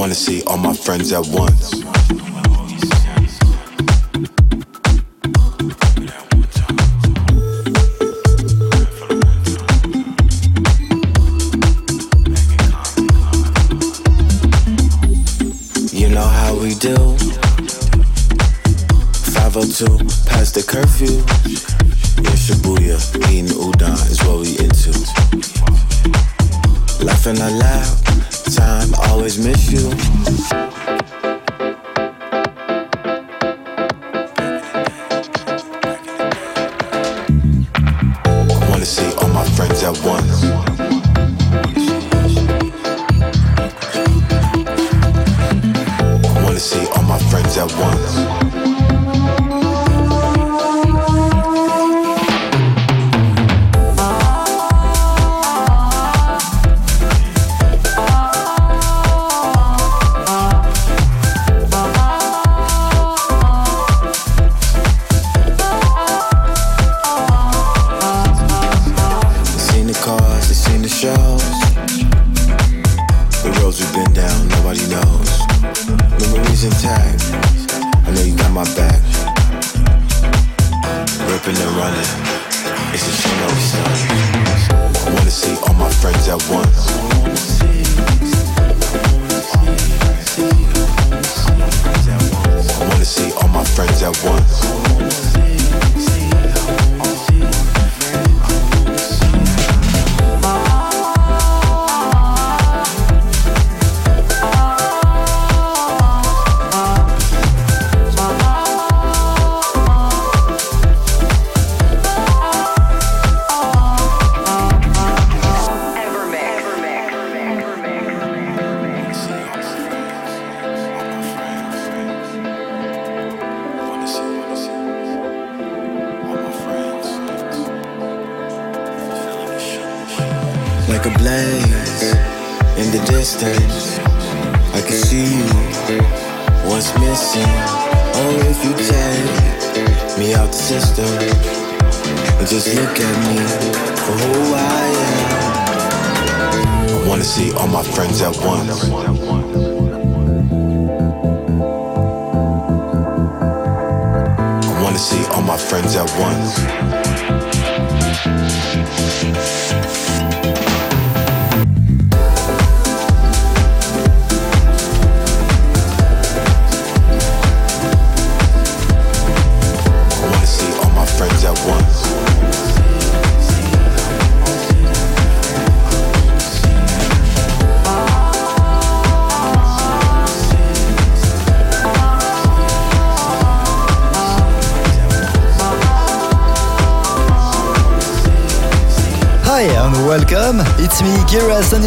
Wanna see all my friends at once. You know how we do. 502 past the curfew. In Shibuya, eating udon is what we into. Laughing out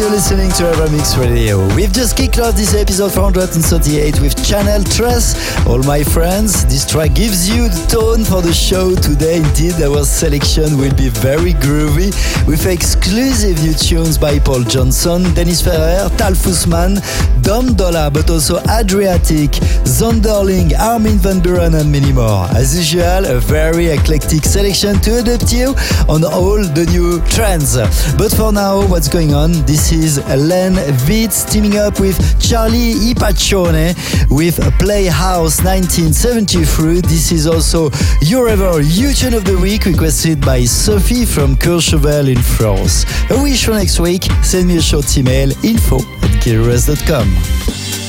you're listening to Evermix Radio. We've just kicked off this episode 438 with Channel Trust. All my friends, this track gives you the tone for the show today. Indeed, our selection will be very groovy with exclusive new tunes by Paul Johnson, Dennis Ferrer, Tal Fussman, Dom Dolla, but also Adriatic, Zonderling, Armin van Buuren, and many more. As usual, a very eclectic selection to adapt you on all the new trends. But for now, what's going on? This is Len Vitz teaming up with Charlie Ipaccione with Playhouse 1973. This is also your ever YouTube of the week requested by Sophie from Courchevel in France. A wish for next week? Send me a short email info at gileverest.com.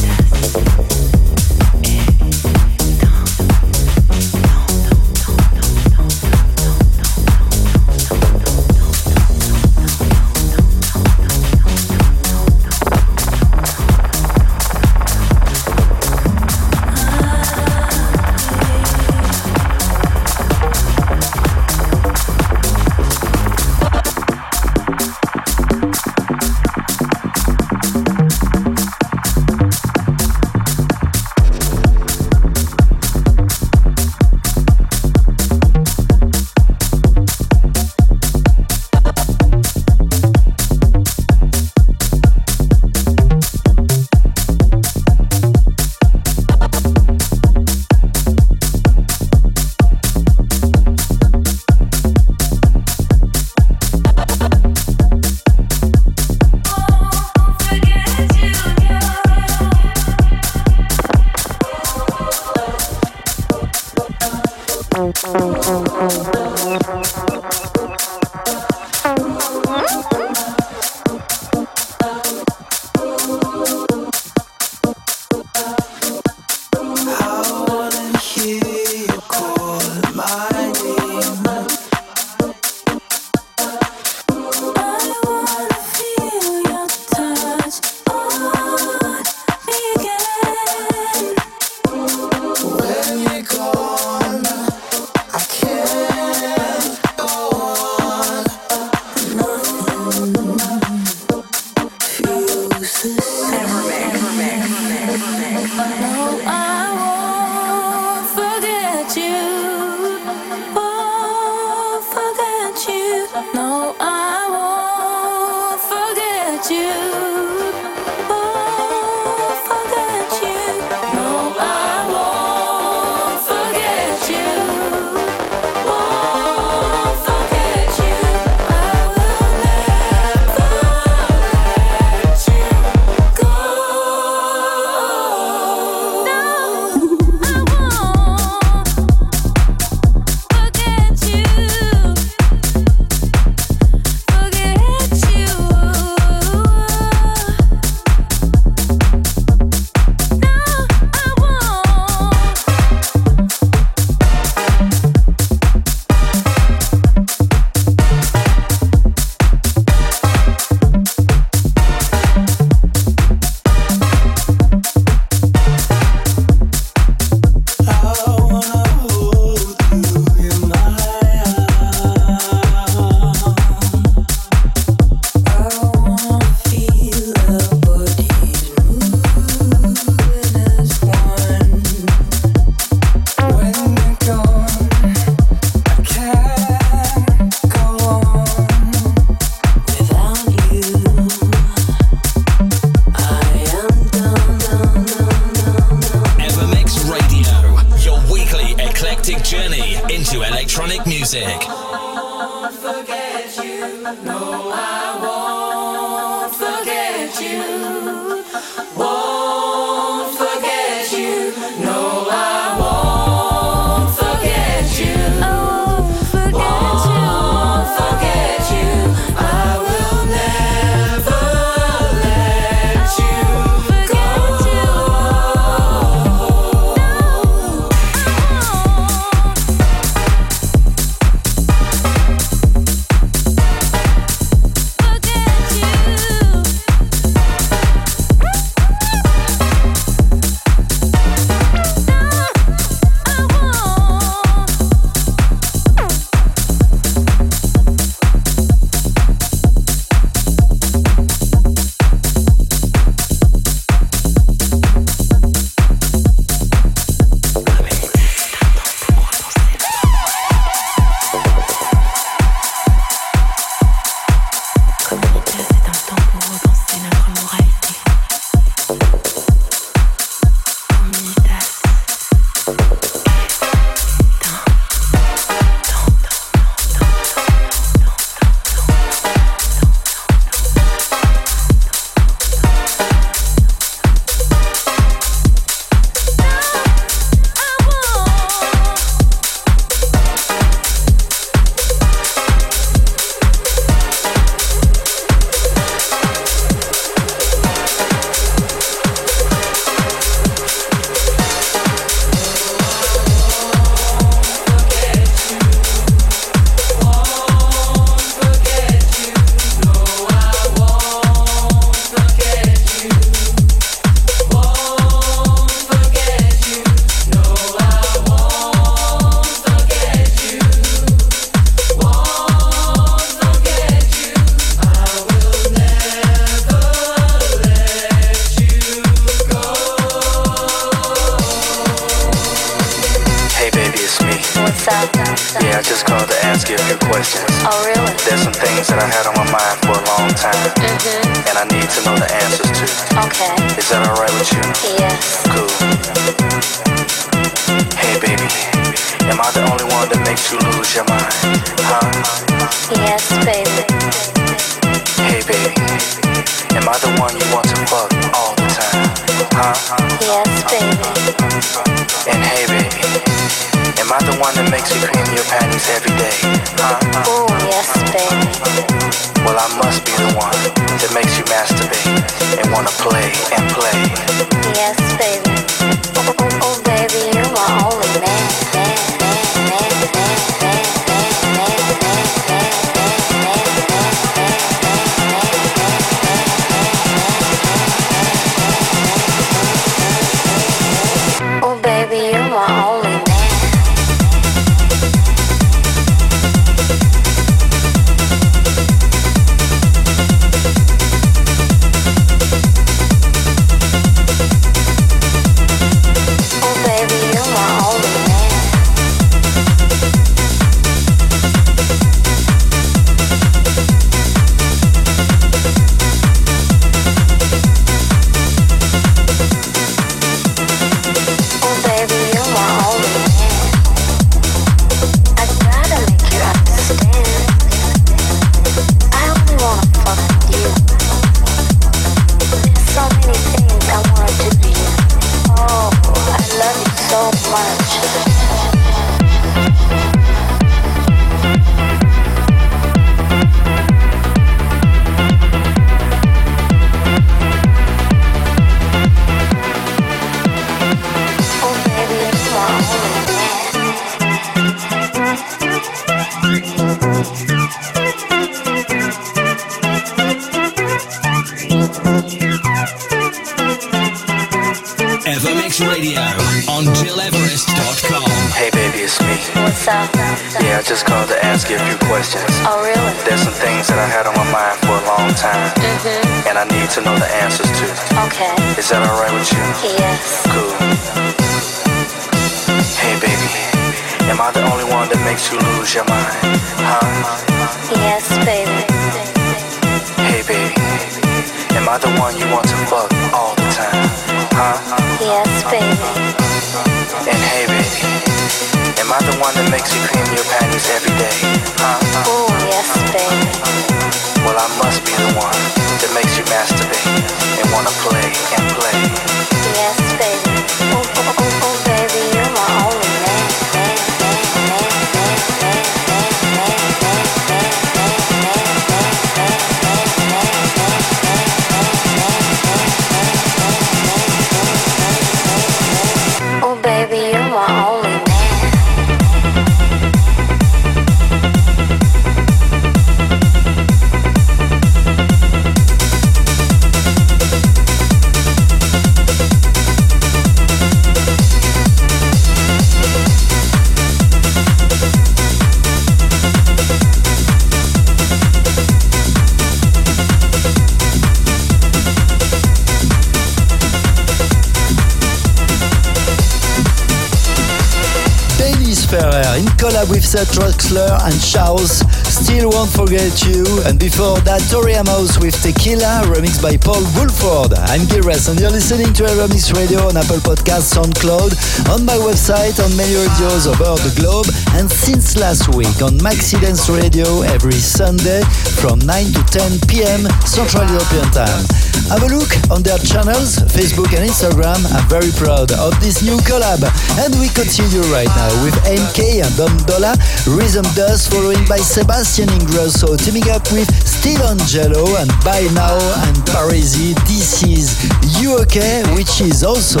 Lipset Roxler and Charles, Still Won't Forget You, and before that Tori Amos with Tequila, remixed by Paul Woolford. I'm Gil Everest and you're listening to Evermix Radio on Apple Podcasts, SoundCloud, on my website, on many radios over the globe, and since last week on Maxi Dance Radio every Sunday from 9 to 10 p.m. Central European Time. Have a look on their channels, Facebook and Instagram. I'm very proud of this new collab. And we continue right now with MK and Dom Dolla, Rhythm Dust, following by Sebastian Ingrosso, teaming up with Steve Angello and By Now and Parisi. This is You OK, which is also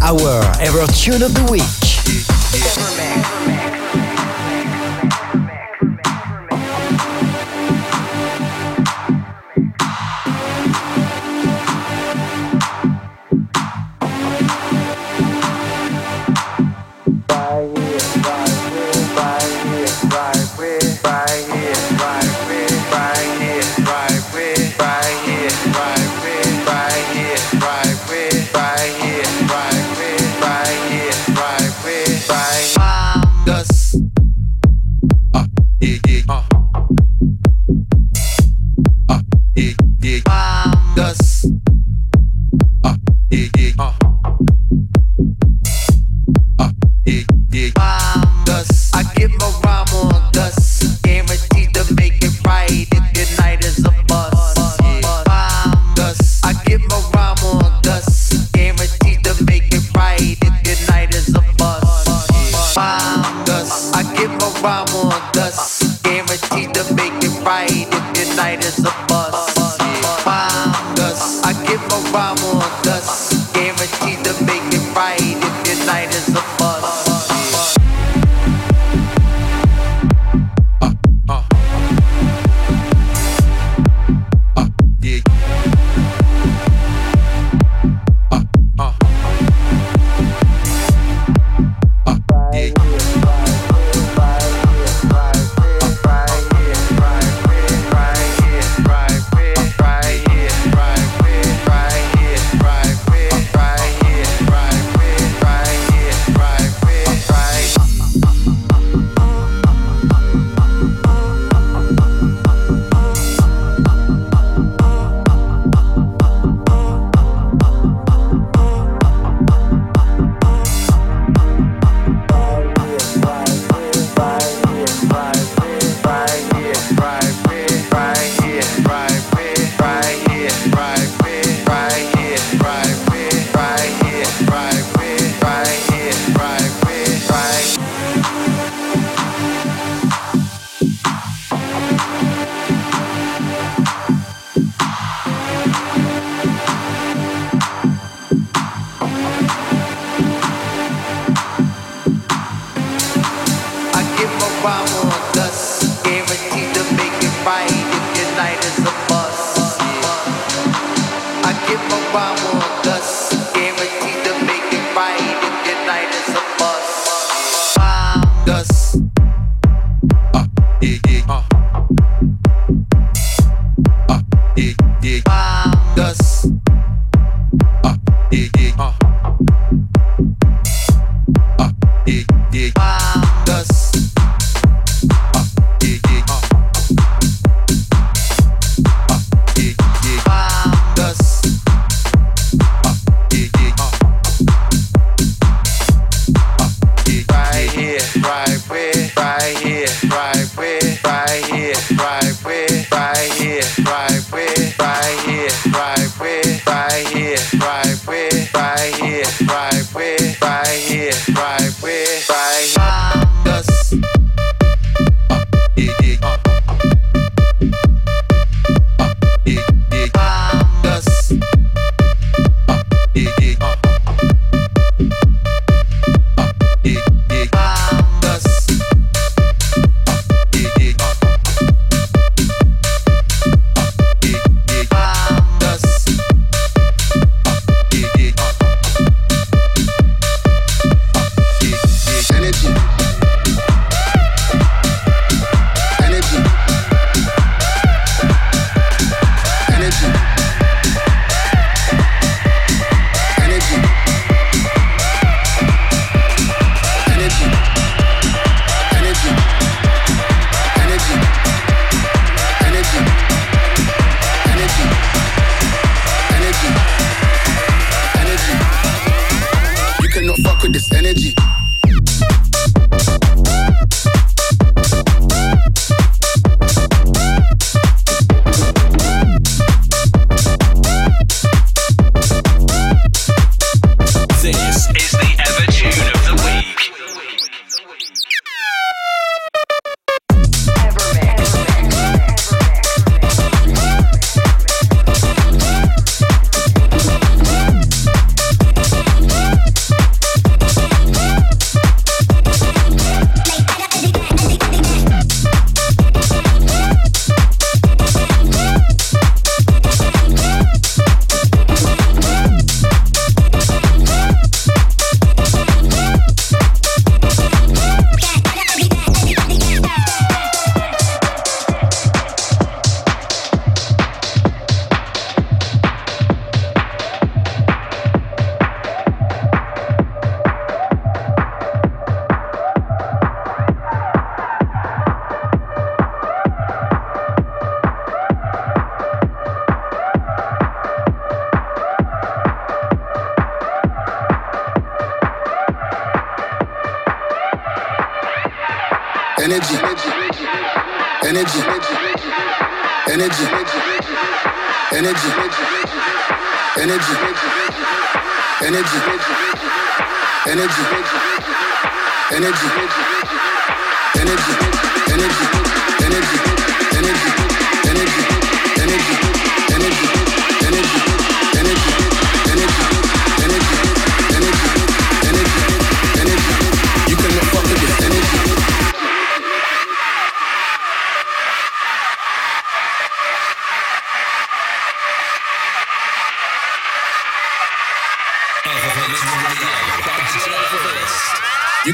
our ever tune of the week.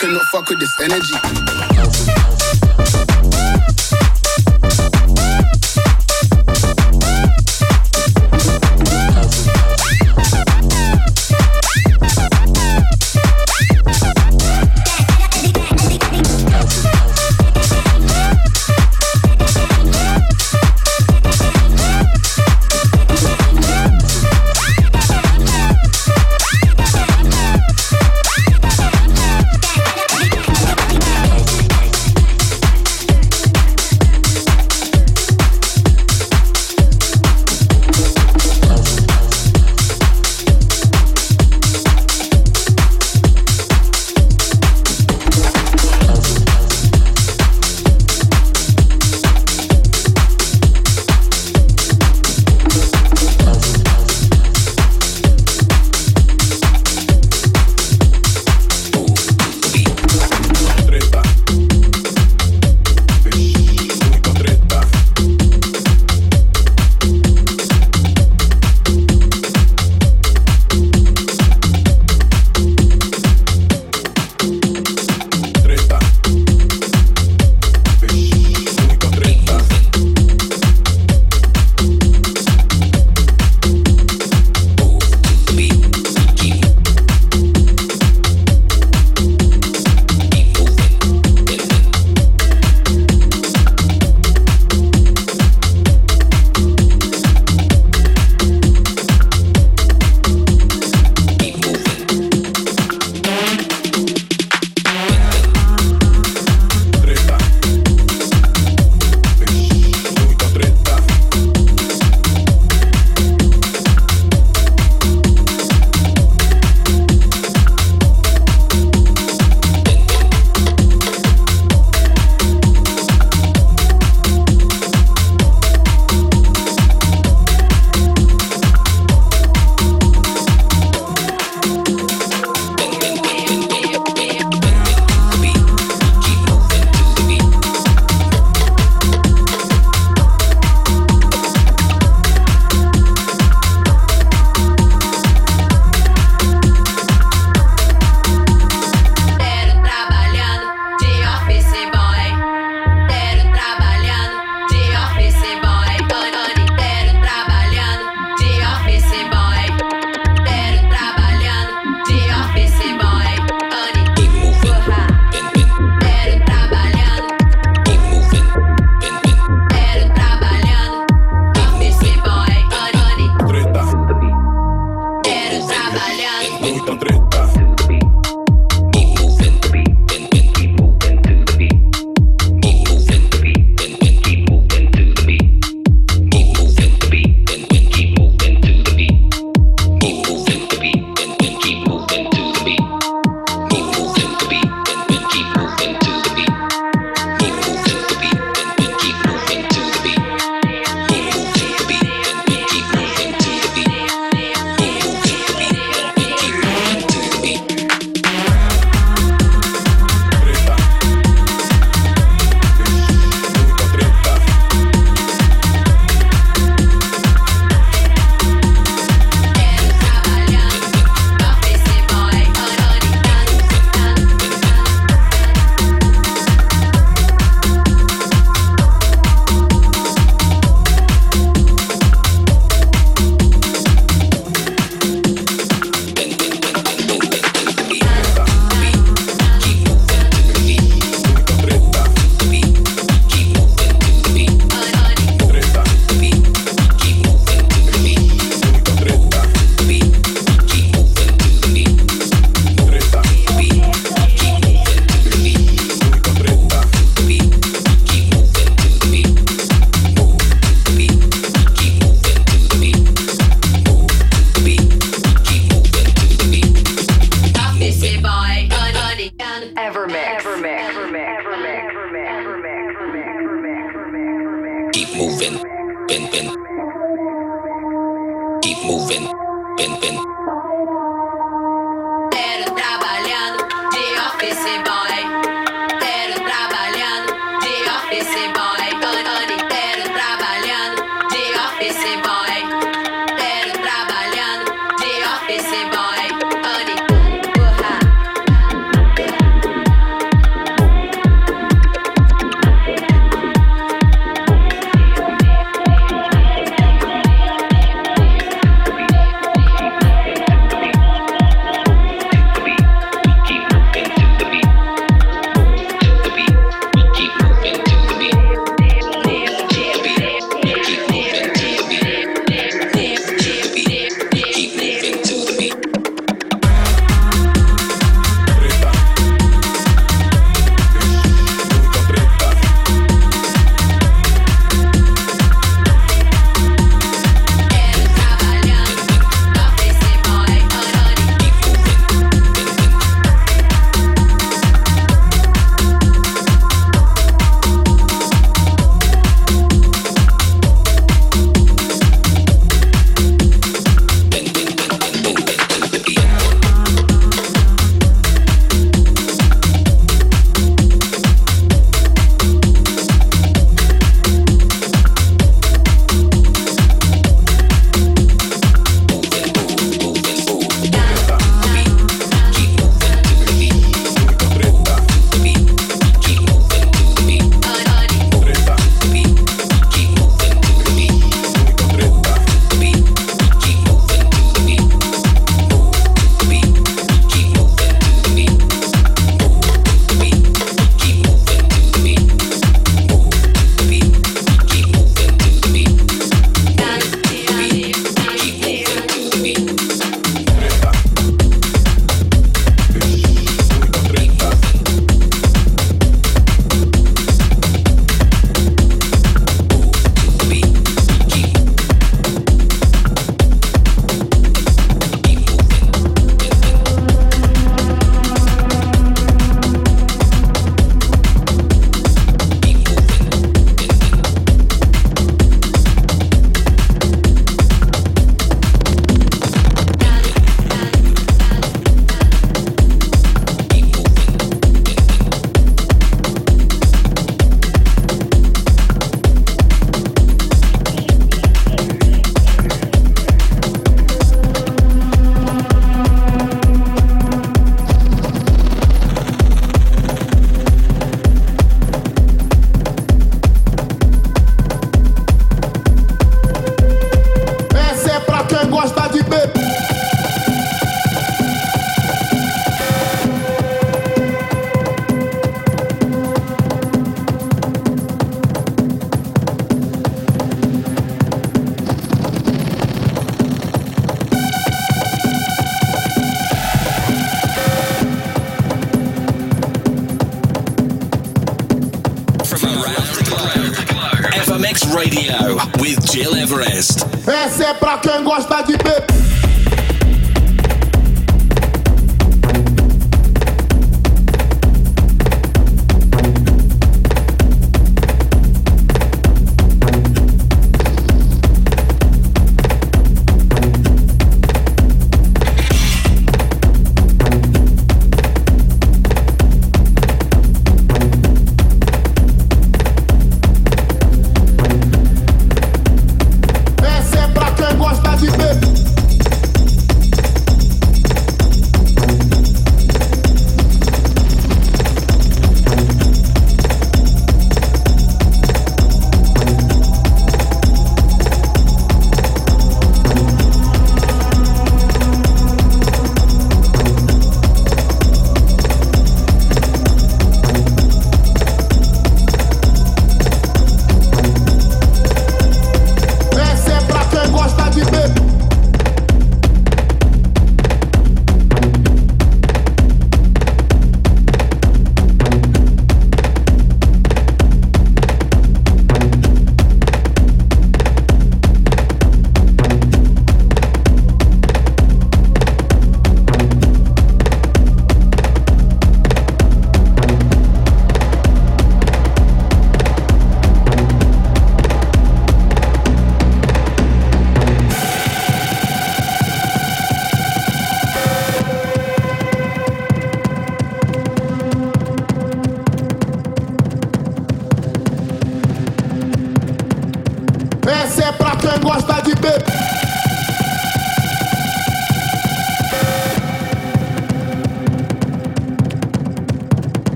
Cannot fuck with this energy.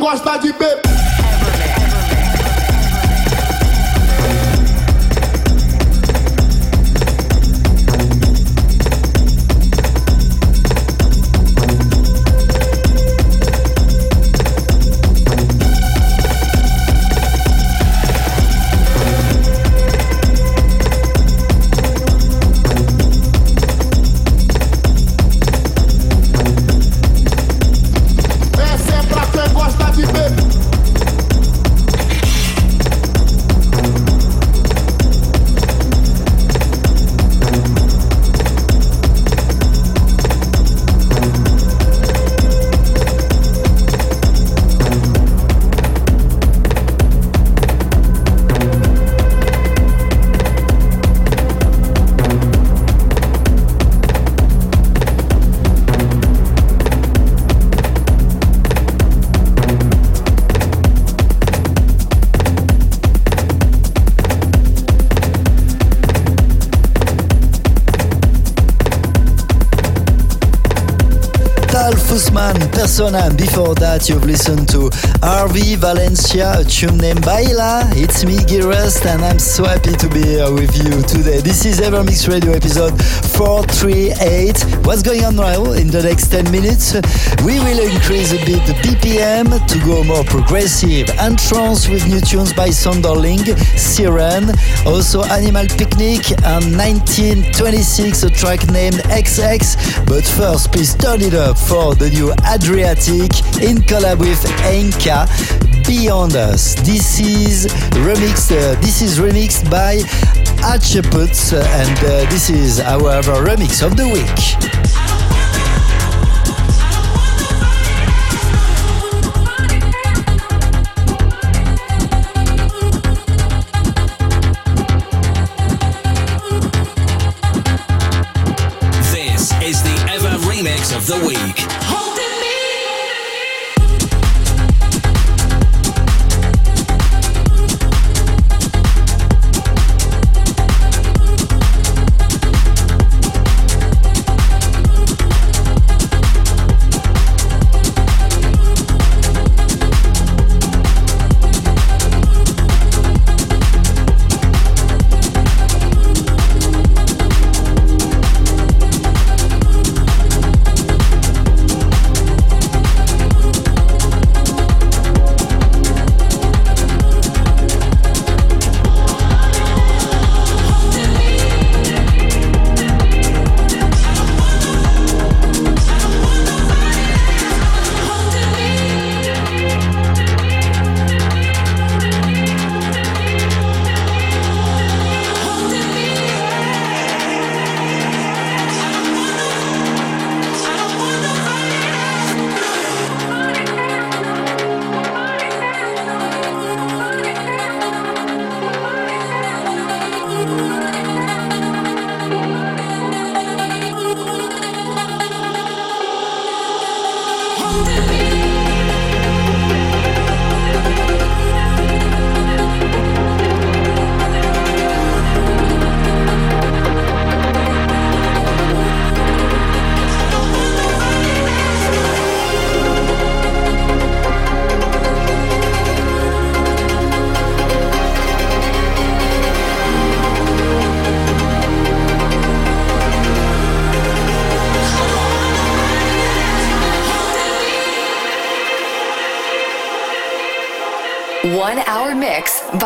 Gosta de beber. Persona. Before that, you've listened to RV Valencia, a tune named Baila. It's me, Gil Everest, and I'm so happy to be here with you today. This is Evermix Radio episode 438. What's going on now in the next 10 minutes? We will increase a bit the BPM to go more progressive and trance with new tunes by Sonderling, Siren, also Animal Picnic, and 1926, a track named XX. But first, please turn it up for the new In collab with Enka. Beyond Us. This is remixed. Uh, this is remixed by Acheput, and uh, this is our remix of the week.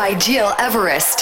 By Gil Everest.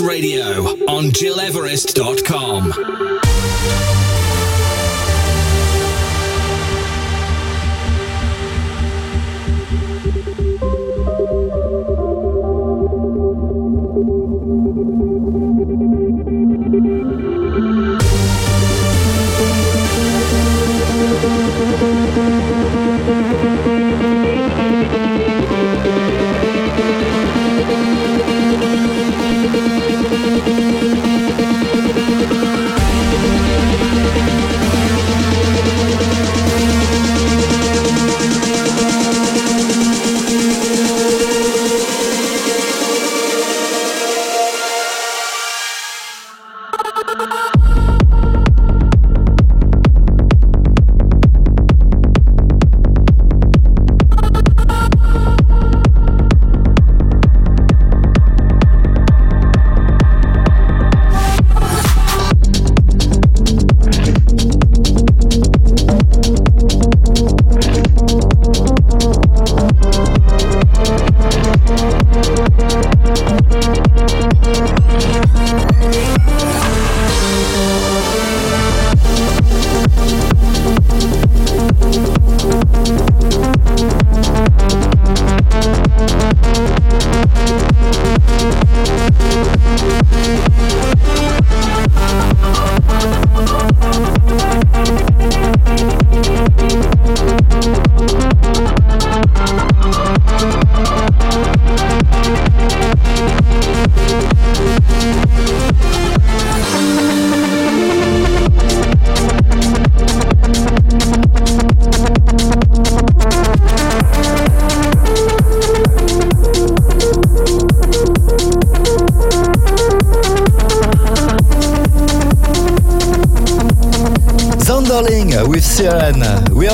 Radio on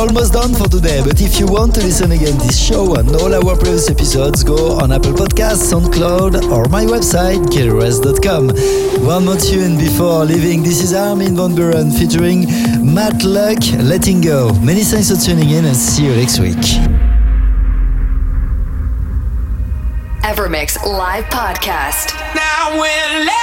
GilEverest.com. if you want to listen again this show and all our previous episodes, go on Apple Podcasts, SoundCloud, or my website, gilres.com. One more tune before leaving. This is Armin van Buuren featuring Matt Luck, Letting Go. Many thanks for tuning in and see you next week. Evermix Live Podcast. Now we're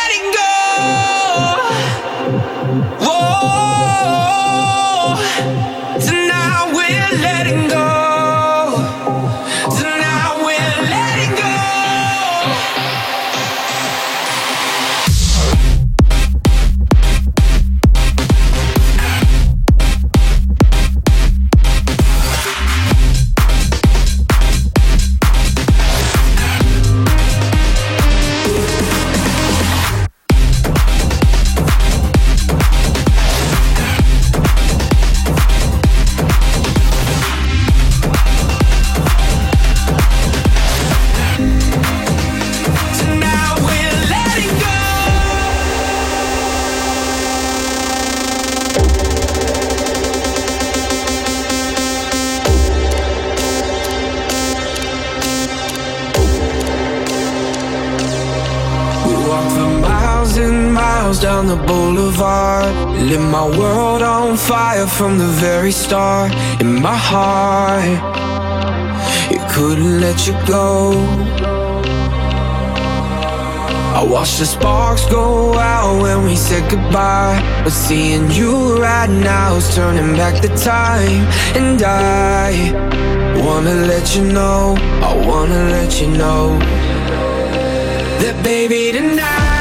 from the very start in my heart. It couldn't let you go. I watched the sparks go out when we said goodbye. But seeing you right now is turning back the time. And I wanna let you know, I wanna let you know that baby tonight.